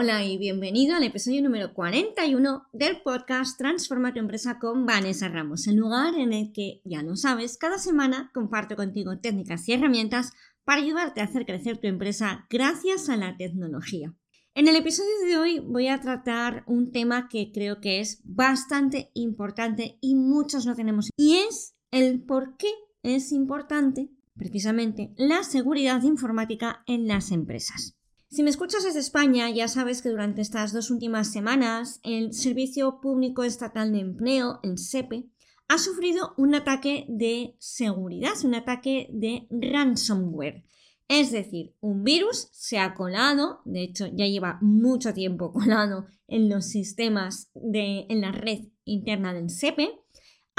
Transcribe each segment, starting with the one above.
Hola y bienvenido al episodio número 41 del podcast Transforma tu empresa con Vanessa Ramos, el lugar en el que, ya lo sabes, cada semana comparto contigo técnicas y herramientas para ayudarte a hacer crecer tu empresa gracias a la tecnología. En el episodio de hoy voy a tratar un tema que creo que es bastante importante y muchos no tenemos y es el por qué es importante precisamente la seguridad informática en las empresas. Si me escuchas desde España, ya sabes que durante estas dos últimas semanas el Servicio Público Estatal de Empleo, el SEPE, ha sufrido un ataque de seguridad, un ataque de ransomware. Es decir, un virus se ha colado, de hecho ya lleva mucho tiempo colado en los sistemas de en la red interna del SEPE,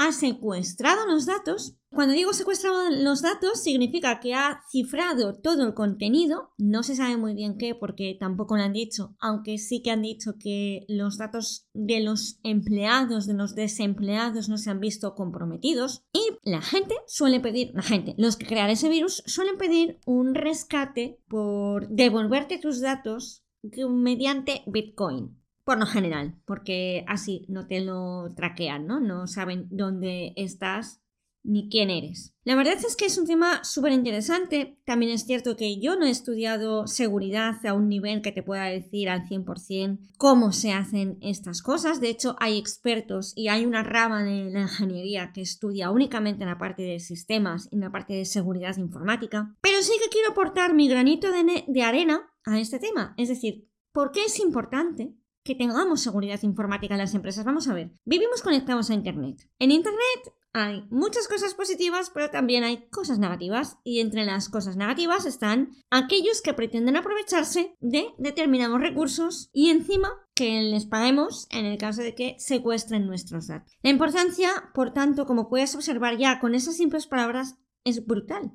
ha secuestrado los datos cuando digo secuestrado los datos, significa que ha cifrado todo el contenido. No se sabe muy bien qué, porque tampoco lo han dicho, aunque sí que han dicho que los datos de los empleados, de los desempleados, no se han visto comprometidos. Y la gente suele pedir, la gente, los que crean ese virus, suelen pedir un rescate por devolverte tus datos mediante Bitcoin por lo general, porque así no te lo traquean, ¿no? No saben dónde estás ni quién eres. La verdad es que es un tema súper interesante. También es cierto que yo no he estudiado seguridad a un nivel que te pueda decir al 100% cómo se hacen estas cosas. De hecho, hay expertos y hay una rama de la ingeniería que estudia únicamente la parte de sistemas y la parte de seguridad informática. Pero sí que quiero aportar mi granito de, de arena a este tema. Es decir, ¿por qué es importante que tengamos seguridad informática en las empresas. Vamos a ver, vivimos conectados a Internet. En Internet hay muchas cosas positivas, pero también hay cosas negativas. Y entre las cosas negativas están aquellos que pretenden aprovecharse de determinados recursos y encima que les paguemos en el caso de que secuestren nuestros datos. La importancia, por tanto, como puedes observar ya con esas simples palabras, es brutal.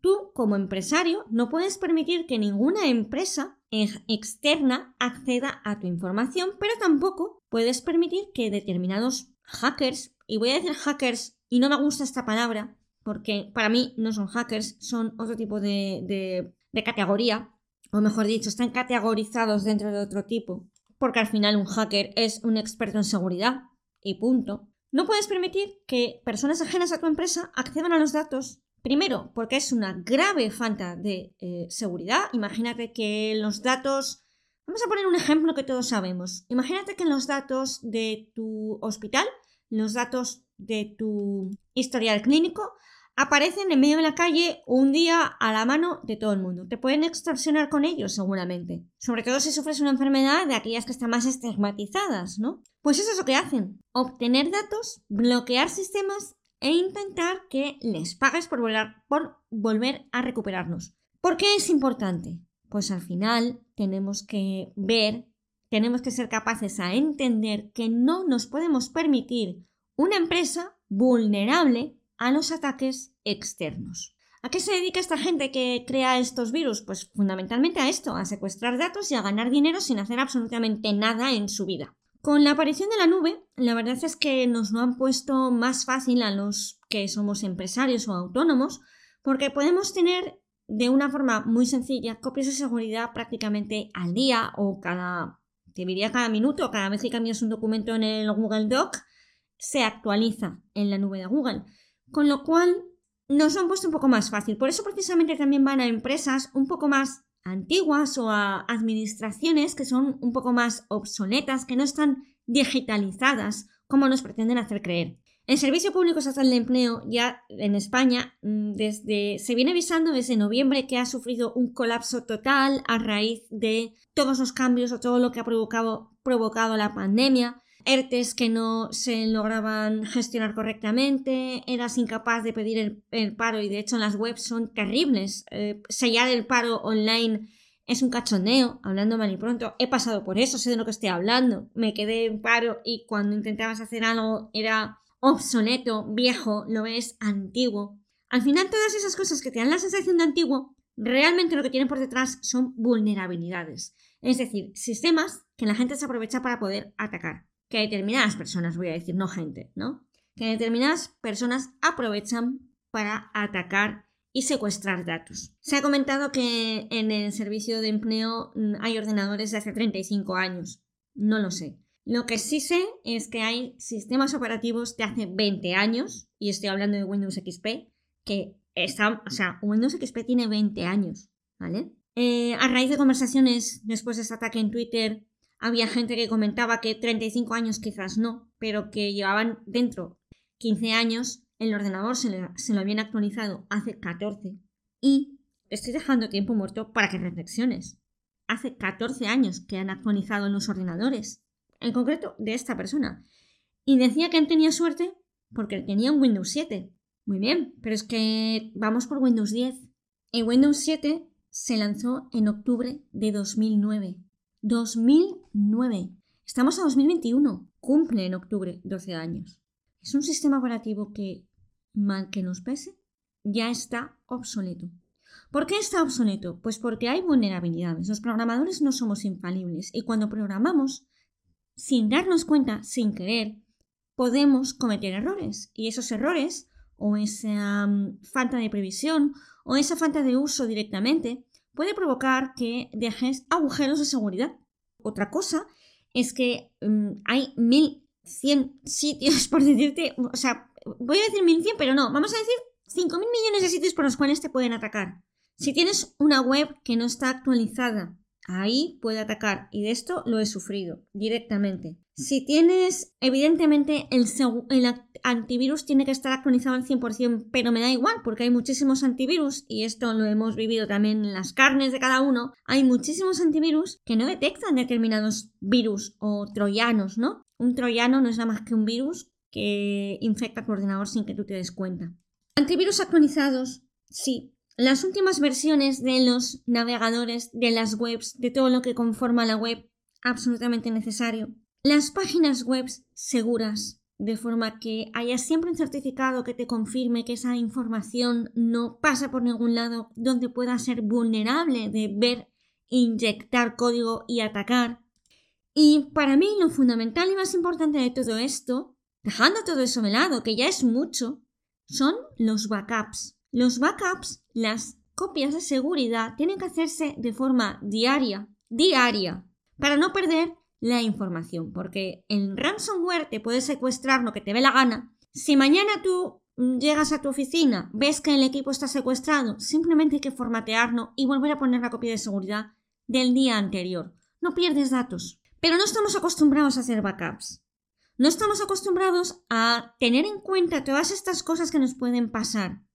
Tú, como empresario, no puedes permitir que ninguna empresa externa acceda a tu información, pero tampoco puedes permitir que determinados hackers, y voy a decir hackers y no me gusta esta palabra porque para mí no son hackers, son otro tipo de, categoría, o mejor dicho, están categorizados dentro de otro tipo, porque al final un hacker es un experto en seguridad y punto. No puedes permitir que personas ajenas a tu empresa accedan a los datos. Primero, porque es una grave falta de eh, seguridad. Imagínate que los datos... Vamos a poner un ejemplo que todos sabemos. Imagínate que los datos de tu hospital, los datos de tu historial clínico aparecen en medio de la calle un día a la mano de todo el mundo. Te pueden extorsionar con ellos seguramente. Sobre todo si sufres una enfermedad de aquellas que están más estigmatizadas, ¿no? Pues eso es lo que hacen. Obtener datos, bloquear sistemas e intentar que les pagues por, por volver a recuperarnos. ¿Por qué es importante? Pues al final tenemos que ver, tenemos que ser capaces a entender que no nos podemos permitir una empresa vulnerable a los ataques externos. ¿A qué se dedica esta gente que crea estos virus? Pues fundamentalmente a esto, a secuestrar datos y a ganar dinero sin hacer absolutamente nada en su vida. Con la aparición de la nube, la verdad es que nos lo han puesto más fácil a los que somos empresarios o autónomos, porque podemos tener de una forma muy sencilla copias de seguridad prácticamente al día o cada, te diría cada minuto, cada vez que cambias un documento en el Google Doc, se actualiza en la nube de Google. Con lo cual nos han puesto un poco más fácil. Por eso precisamente también van a empresas un poco más antiguas o a administraciones que son un poco más obsoletas, que no están digitalizadas como nos pretenden hacer creer. El Servicio Público Estatal de Empleo ya en España mm, desde, se viene avisando desde noviembre que ha sufrido un colapso total a raíz de todos los cambios o todo lo que ha provocado, provocado la pandemia. ERTES que no se lograban gestionar correctamente, eras incapaz de pedir el, paro y de hecho las webs son terribles. Eh, sellar el paro online es un cachondeo, hablando mal y pronto. He pasado por eso, sé de lo que estoy hablando. Me quedé en paro y cuando intentabas hacer algo era obsoleto, viejo, lo es antiguo. Al final todas esas cosas que te dan la sensación de antiguo, realmente lo que tienen por detrás son vulnerabilidades. Es decir, sistemas que la gente se aprovecha para poder atacar. Que determinadas personas, voy a decir, no gente, ¿no? Que determinadas personas aprovechan para atacar y secuestrar datos. Se ha comentado que en el servicio de empleo mm, hay ordenadores de hace 35 años. No lo sé. Lo que sí sé es que hay sistemas operativos de hace 20 años, y estoy hablando de Windows XP, que están, o sea, Windows XP tiene 20 años, ¿vale? Eh, a raíz de conversaciones después de este ataque en Twitter, había gente que comentaba que 35 años quizás no, pero que llevaban dentro 15 años, el ordenador se, lo habían actualizado hace 14 y estoy dejando tiempo muerto para que reflexiones. Hace 14 años que han actualizado los ordenadores en concreto de esta persona. Y decía que él tenía suerte porque tenía un Windows 7. Muy bien, pero es que vamos por Windows 10. El Windows 7 se lanzó en octubre de 2009. 2009. Estamos a 2021. Cumple en octubre 12 años. Es un sistema operativo que, mal que nos pese, ya está obsoleto. ¿Por qué está obsoleto? Pues porque hay vulnerabilidades. Los programadores no somos infalibles y cuando programamos sin darnos cuenta, sin querer, podemos cometer errores. Y esos errores, o esa mm, falta de previsión, o esa falta de uso directamente, puede provocar que dejes agujeros de seguridad. Otra cosa es que mm, hay 1100 sitios, por decirte, o sea, voy a decir 1100, pero no, vamos a decir 5.000 millones de sitios por los cuales te pueden atacar. Si tienes una web que no está actualizada, ahí puede atacar y de esto lo he sufrido directamente. Si tienes, evidentemente el, antivirus tiene que estar actualizado al 100%, pero me da igual porque hay muchísimos antivirus y esto lo hemos vivido también en las carnes de cada uno. Hay muchísimos antivirus que no detectan determinados virus o troyanos, ¿no? Un troyano no es nada más que un virus que infecta tu ordenador sin que tú te des cuenta. Antivirus actualizados, sí, las últimas versiones de los navegadores, de las webs, de todo lo que conforma la web, absolutamente necesario. Las páginas web seguras, de forma que haya siempre un certificado que te confirme que esa información no pasa por ningún lado donde pueda ser vulnerable de ver, inyectar código y atacar. Y para mí lo fundamental y más importante de todo esto, dejando todo eso de lado, que ya es mucho, son los backups. Los backups, las copias de seguridad, tienen que hacerse de forma diaria, diaria, para no perder la información, porque en ransomware te puede secuestrar lo que te dé la gana. Si mañana tú llegas a tu oficina, ves que el equipo está secuestrado, simplemente hay que formatearlo y volver a poner la copia de seguridad del día anterior. No pierdes datos. Pero no estamos acostumbrados a hacer backups. No estamos acostumbrados a tener en cuenta todas estas cosas que nos pueden pasar.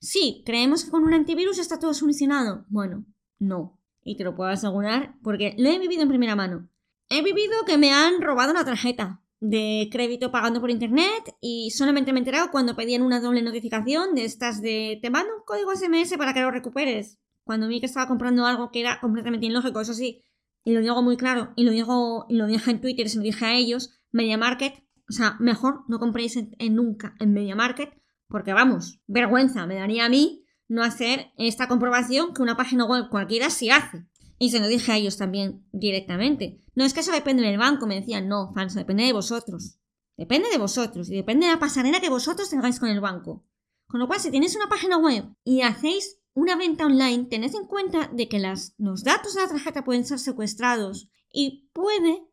Sí, creemos que con un antivirus está todo solucionado. Bueno, no. Y te lo puedo asegurar porque lo he vivido en primera mano. He vivido que me han robado una tarjeta de crédito pagando por internet y solamente me he enterado cuando pedían una doble notificación de estas de te mando un código SMS para que lo recuperes. Cuando vi que estaba comprando algo que era completamente ilógico, eso sí, y lo digo muy claro, y lo digo, y lo dije en Twitter, se lo dije a ellos, Media Market, o sea, mejor no compréis nunca en Media Market porque vamos, vergüenza me daría a mí no hacer esta comprobación que una página web cualquiera sí hace. Y se lo dije a ellos también directamente. No es que eso depende del banco, me decían, no, falso, depende de vosotros. Depende de vosotros y depende de la pasarela que vosotros tengáis con el banco. Con lo cual, si tenéis una página web y hacéis una venta online, tened en cuenta de que los datos de la tarjeta pueden ser secuestrados y puede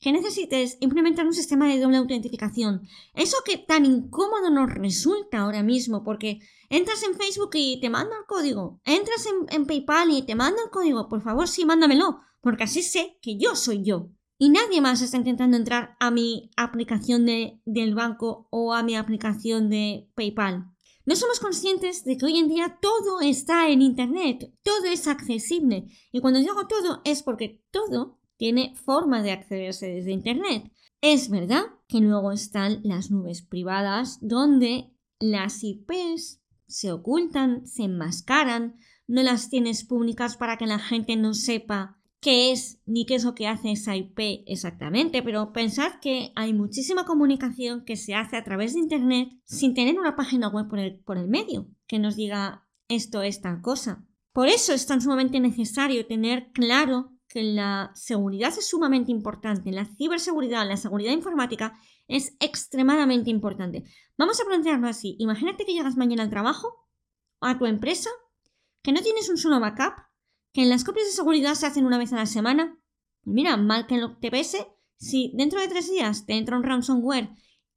que necesites implementar un sistema de doble autentificación. Eso que tan incómodo nos resulta ahora mismo, porque entras en Facebook y te mando el código, entras en, PayPal y te mando el código, por favor sí, mándamelo, porque así sé que yo soy yo. y nadie más está intentando entrar a mi aplicación de, del banco o a mi aplicación de PayPal. No somos conscientes de que hoy en día todo está en Internet, todo es accesible. Y cuando digo todo es porque todo tiene forma de accederse desde Internet. Es verdad que luego están las nubes privadas donde las IPs se ocultan, se enmascaran, no las tienes públicas para que la gente no sepa qué es ni qué es lo que hace esa IP exactamente, pero pensad que hay muchísima comunicación que se hace a través de Internet sin tener una página web por el, por el medio que nos diga esto es tal cosa. Por eso es tan sumamente necesario tener claro que la seguridad es sumamente importante, la ciberseguridad, la seguridad informática es extremadamente importante. Vamos a plantearlo así. Imagínate que llegas mañana al trabajo, a tu empresa, que no tienes un solo backup, que las copias de seguridad se hacen una vez a la semana. Pues mira, mal que lo te pese, si dentro de tres días te entra un ransomware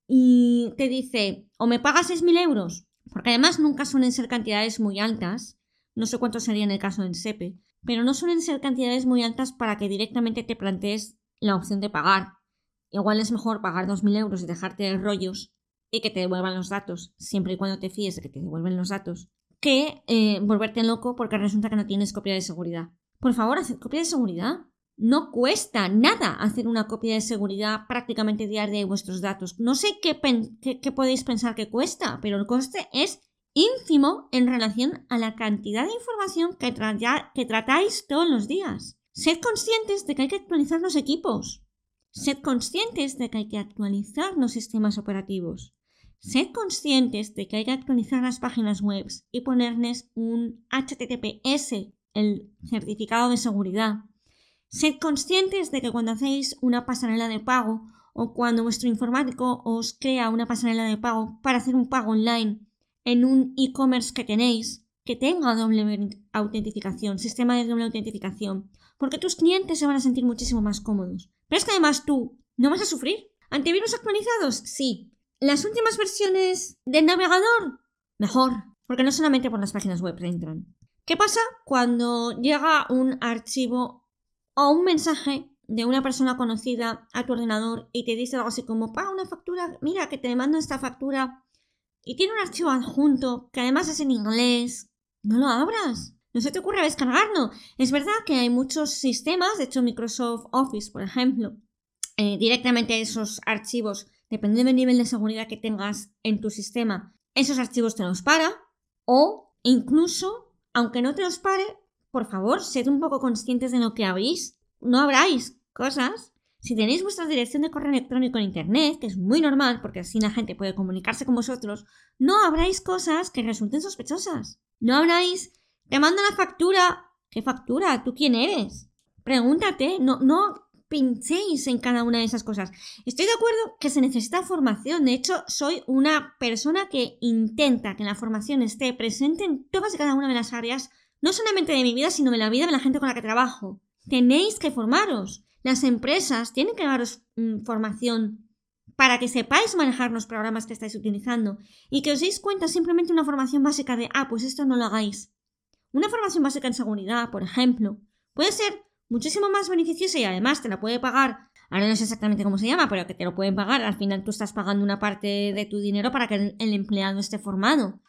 y te dice o me pagas 6.000 euros, porque además nunca suelen ser cantidades muy altas, no sé cuánto sería en el caso del SEPE, pero no suelen ser cantidades muy altas para que directamente te plantees la opción de pagar. Igual es mejor pagar 2.000 euros y dejarte rollos y que te devuelvan los datos, siempre y cuando te fíes de que te devuelven los datos, que eh, volverte loco porque resulta que no tienes copia de seguridad. Por favor, haced copia de seguridad. No cuesta nada hacer una copia de seguridad prácticamente diaria de vuestros datos. No sé qué, qué, podéis pensar que cuesta, pero el coste es ínfimo en relación a la cantidad de información que, tratáis todos los días. Sed conscientes de que hay que actualizar los equipos. Sed conscientes de que hay que actualizar los sistemas operativos. Sed conscientes de que hay que actualizar las páginas web y ponerles un HTTPS, el certificado de seguridad. Sed conscientes de que cuando hacéis una pasarela de pago o cuando vuestro informático os crea una pasarela de pago para hacer un pago online en un e-commerce que tenéis, que tenga doble autentificación, sistema de doble autentificación, porque tus clientes se van a sentir muchísimo más cómodos. Pero es que además tú no vas a sufrir. ¿Antivirus actualizados? Sí. ¿Las últimas versiones del navegador? Mejor, porque no solamente por las páginas web entran. ¿Qué pasa cuando llega un archivo o un mensaje de una persona conocida a tu ordenador y te dice algo así como, paga una factura, mira que te mando esta factura y tiene un archivo adjunto que además es en inglés? No lo abras. No se te ocurra descargarlo. Es verdad que hay muchos sistemas, de hecho Microsoft Office, por ejemplo, eh, directamente esos archivos dependiendo del nivel de seguridad que tengas en tu sistema, esos archivos te los para. O incluso, aunque no te los pare, por favor, sed un poco conscientes de lo que habéis. No abráis cosas. Si tenéis vuestra dirección de correo electrónico en Internet, que es muy normal porque así la gente puede comunicarse con vosotros, no abráis cosas que resulten sospechosas. No abráis, te mando la factura. ¿Qué factura? ¿Tú quién eres? Pregúntate, no, no pinchéis en cada una de esas cosas. Estoy de acuerdo que se necesita formación. De hecho, soy una persona que intenta que la formación esté presente en todas y cada una de las áreas, no solamente de mi vida, sino de la vida de la gente con la que trabajo. Tenéis que formaros. Las empresas tienen que daros mm, formación para que sepáis manejar los programas que estáis utilizando y que os deis cuenta simplemente una formación básica de, ah, pues esto no lo hagáis. Una formación básica en seguridad, por ejemplo, puede ser muchísimo más beneficiosa y además te la puede pagar, ahora no sé exactamente cómo se llama, pero que te lo pueden pagar, al final tú estás pagando una parte de tu dinero para que el, empleado esté formado.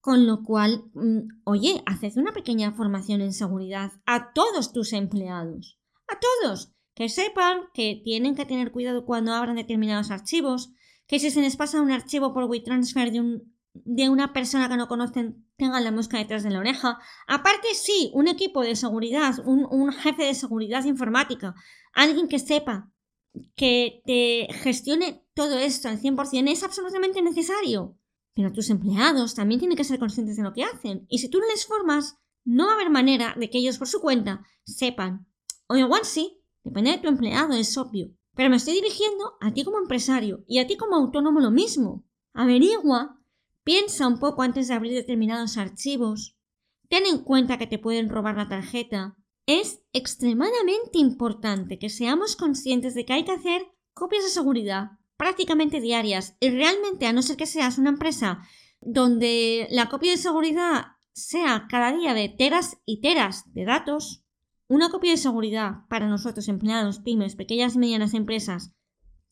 Con lo cual, mm, oye, haced una pequeña formación en seguridad a todos tus empleados. A todos. Que sepan que tienen que tener cuidado cuando abran determinados archivos, que si se les pasa un archivo por WeTransfer de un de una persona que no conocen tengan la mosca detrás de la oreja. Aparte, sí, un equipo de seguridad, un, jefe de seguridad informática, alguien que sepa que te gestione todo esto al 100% es absolutamente necesario. Pero tus empleados también tienen que ser conscientes de lo que hacen. Y si tú no les formas, no va a haber manera de que ellos por su cuenta sepan. O igual sí, depende de tu empleado, es obvio. Pero me estoy dirigiendo a ti como empresario y a ti como autónomo lo mismo. Averigua Piensa un poco antes de abrir determinados archivos. Ten en cuenta que te pueden robar la tarjeta. Es extremadamente importante que seamos conscientes de que hay que hacer copias de seguridad prácticamente diarias y realmente a no ser que seas una empresa donde la copia de seguridad sea cada día de teras y teras de datos, una copia de seguridad para nosotros, empleados, pymes, pequeñas y medianas empresas,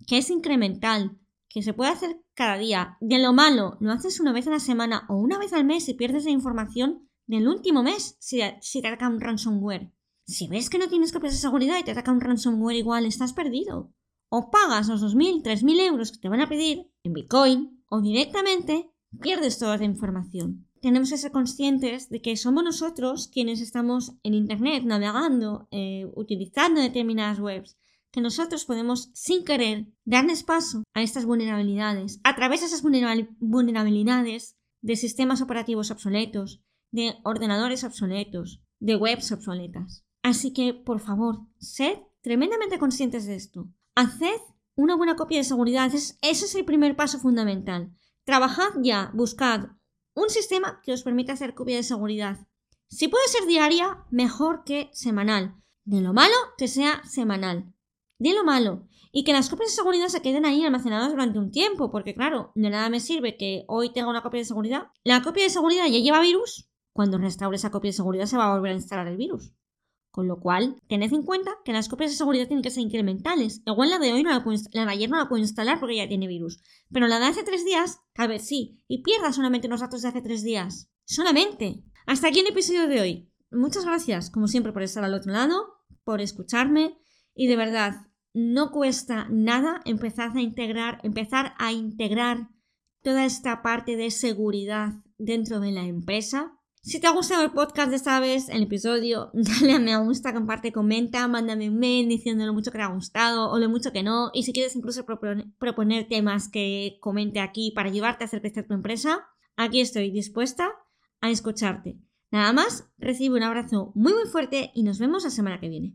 que es incremental, que se puede hacer cada día, de lo malo, lo haces una vez a la semana o una vez al mes y pierdes la información del último mes si, te ataca un ransomware. Si ves que no tienes copias de seguridad y te ataca un ransomware igual, estás perdido. O pagas los 2.000, 3.000 euros que te van a pedir en Bitcoin o directamente pierdes toda la información tenemos que ser conscientes de que somos nosotros quienes estamos en Internet navegando, eh, utilizando determinadas webs, que nosotros podemos sin querer darles paso a estas vulnerabilidades, a través de esas vulnerabilidades de sistemas operativos obsoletos, de ordenadores obsoletos, de webs obsoletas. Así que, por favor, sed tremendamente conscientes de esto. Haced una buena copia de seguridad. ese es el primer paso fundamental. Trabajad ya, buscad un sistema que os permita hacer copia de seguridad. Si puede ser diaria, mejor que semanal. De lo malo, que sea semanal. De lo malo. Y que las copias de seguridad se queden ahí almacenadas durante un tiempo, porque claro, de nada me sirve que hoy tenga una copia de seguridad. La copia de seguridad ya lleva virus. Cuando restaure esa copia de seguridad se va a volver a instalar el virus. Con lo cual, tened en cuenta que las copias de seguridad tienen que ser incrementales. Igual la de hoy no la, puedo, de ayer no la puedo instalar porque ya tiene virus. Pero la de hace tres días, tal vez sí. Y pierda solamente los datos de hace tres días. Solamente. Hasta aquí el episodio de hoy. Muchas gracias, como siempre, por estar al otro lado, por escucharme. Y de verdad, no cuesta nada empezar a integrar, empezar a integrar toda esta parte de seguridad dentro de la empresa si te ha gustado el podcast esta vez, el episodio, dale a me gusta, comparte, comenta, mándame un mail diciendo lo mucho que te ha gustado o lo mucho que no. Y si quieres incluso proponer, temas que comente aquí para ayudarte a hacer crecer tu empresa, aquí estoy dispuesta a escucharte. Nada más, recibe un abrazo muy muy fuerte y nos vemos la semana que viene.